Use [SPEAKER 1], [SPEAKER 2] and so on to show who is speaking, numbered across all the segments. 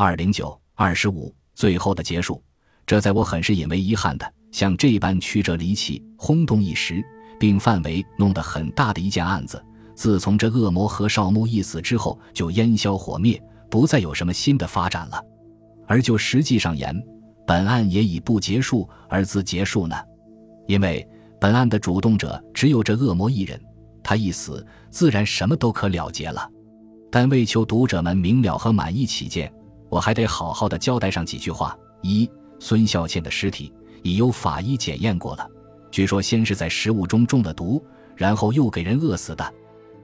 [SPEAKER 1] 二零九二十五，最后的结束，这在我很是引为遗憾的，像这般曲折离奇、轰动一时，并范围弄得很大的一件案子，自从这恶魔何少木一死之后，就烟消火灭，不再有什么新的发展了。而就实际上言，本案也以不结束而自结束呢，因为本案的主动者只有这恶魔一人，他一死，自然什么都可了结了。但为求读者们明了和满意起见，我还得好好的交代上几句话。一，孙孝倩的尸体已由法医检验过了，据说先是在食物中中了毒，然后又给人饿死的。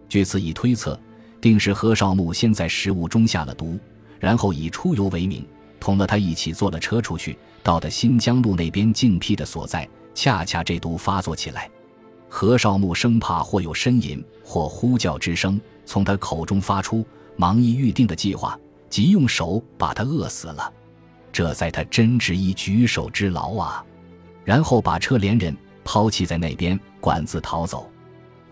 [SPEAKER 1] 据此一推测，定是何少木先在食物中下了毒，然后以出游为名，同了他一起坐了车出去，到的新疆路那边静僻的所在，恰恰这毒发作起来。何少木生怕或有呻吟或呼叫之声。从他口中发出，忙意预定的计划，即用手把他饿死了，这在他真执一举手之劳啊！然后把车连人抛弃在那边，管自逃走。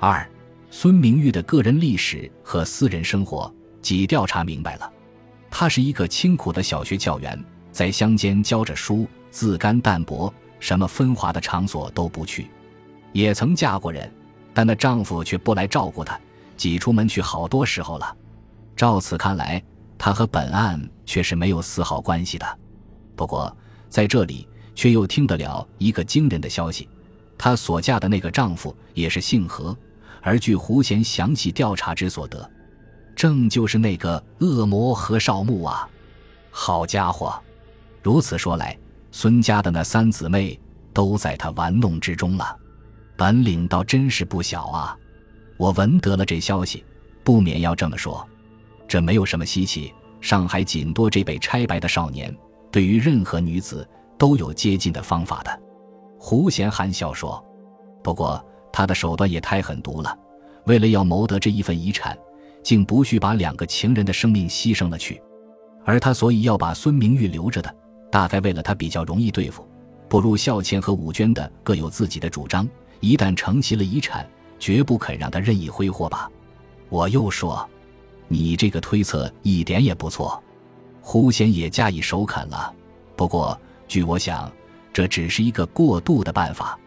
[SPEAKER 1] 二，孙明玉的个人历史和私人生活，即调查明白了。他是一个清苦的小学教员，在乡间教着书，自甘淡泊，什么风华的场所都不去。也曾嫁过人，但那丈夫却不来照顾她。挤出门去好多时候了，照此看来，他和本案却是没有丝毫关系的。不过在这里却又听得了一个惊人的消息：她所嫁的那个丈夫也是姓何，而据胡贤详细调查之所得，正就是那个恶魔何少木啊！好家伙，如此说来，孙家的那三姊妹都在他玩弄之中了，本领倒真是不小啊！我闻得了这消息，不免要这么说。这没有什么稀奇。上海仅多这辈拆白的少年，对于任何女子都有接近的方法的。胡贤含笑说：“不过他的手段也太狠毒了。为了要谋得这一份遗产，竟不惜把两个情人的生命牺牲了去。而他所以要把孙明玉留着的，大概为了他比较容易对付。不如孝谦和武娟的各有自己的主张，一旦承袭了遗产。”绝不肯让他任意挥霍吧？我又说，你这个推测一点也不错。胡贤也加以首肯了。不过，据我想，这只是一个过渡的办法。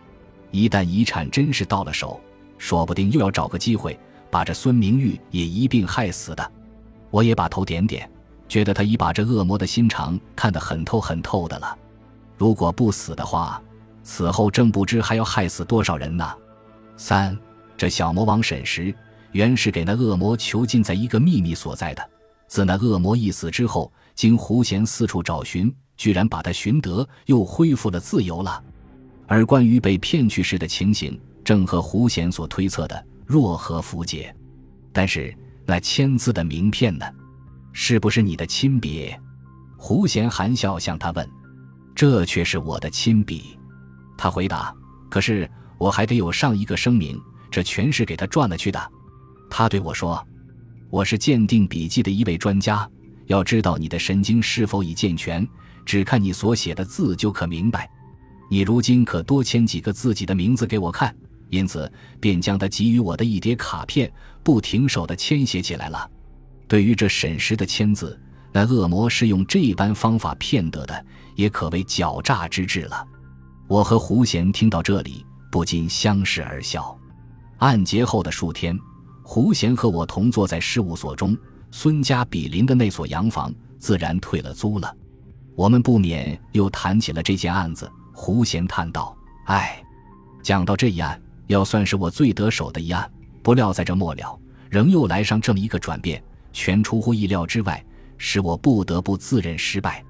[SPEAKER 1] 一旦遗产真是到了手，说不定又要找个机会把这孙明玉也一并害死的。我也把头点点，觉得他已把这恶魔的心肠看得很透很透的了。如果不死的话，死后正不知还要害死多少人呢。三。这小魔王审时，原是给那恶魔囚禁在一个秘密所在的。自那恶魔一死之后，经胡贤四处找寻，居然把他寻得，又恢复了自由了。而关于被骗去时的情形，正和胡贤所推测的若合符节。但是那签字的名片呢？是不是你的亲笔？胡贤含笑向他问：“这却是我的亲笔。”他回答：“可是我还得有上一个声明。”这全是给他赚了去的，他对我说：“我是鉴定笔记的一位专家，要知道你的神经是否已健全，只看你所写的字就可明白。你如今可多签几个自己的名字给我看。”因此，便将他给予我的一叠卡片不停手的签写起来了。对于这沈石的签字，那恶魔是用这般方法骗得的，也可谓狡诈之至了。我和胡贤听到这里，不禁相视而笑。案结后的数天，胡贤和我同坐在事务所中。孙家比邻的那所洋房自然退了租了。我们不免又谈起了这件案子。胡贤叹道：“唉，讲到这一案，要算是我最得手的一案。不料在这末了，仍又来上这么一个转变，全出乎意料之外，使我不得不自认失败。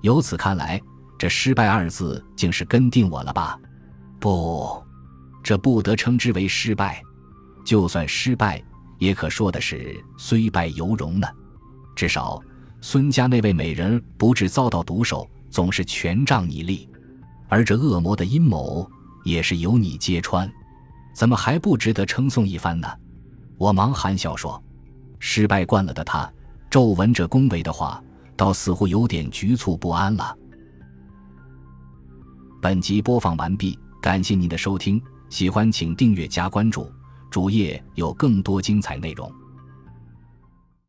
[SPEAKER 1] 由此看来，这‘失败’二字竟是跟定我了吧？不。”这不得称之为失败，就算失败，也可说的是虽败犹荣呢。至少孙家那位美人不至遭到毒手，总是全仗你力；而这恶魔的阴谋也是由你揭穿，怎么还不值得称颂一番呢？我忙含笑说：“失败惯了的他，骤闻这恭维的话，倒似乎有点局促不安了。”本集播放完毕，感谢您的收听。喜欢请订阅加关注，主页有更多精彩内容。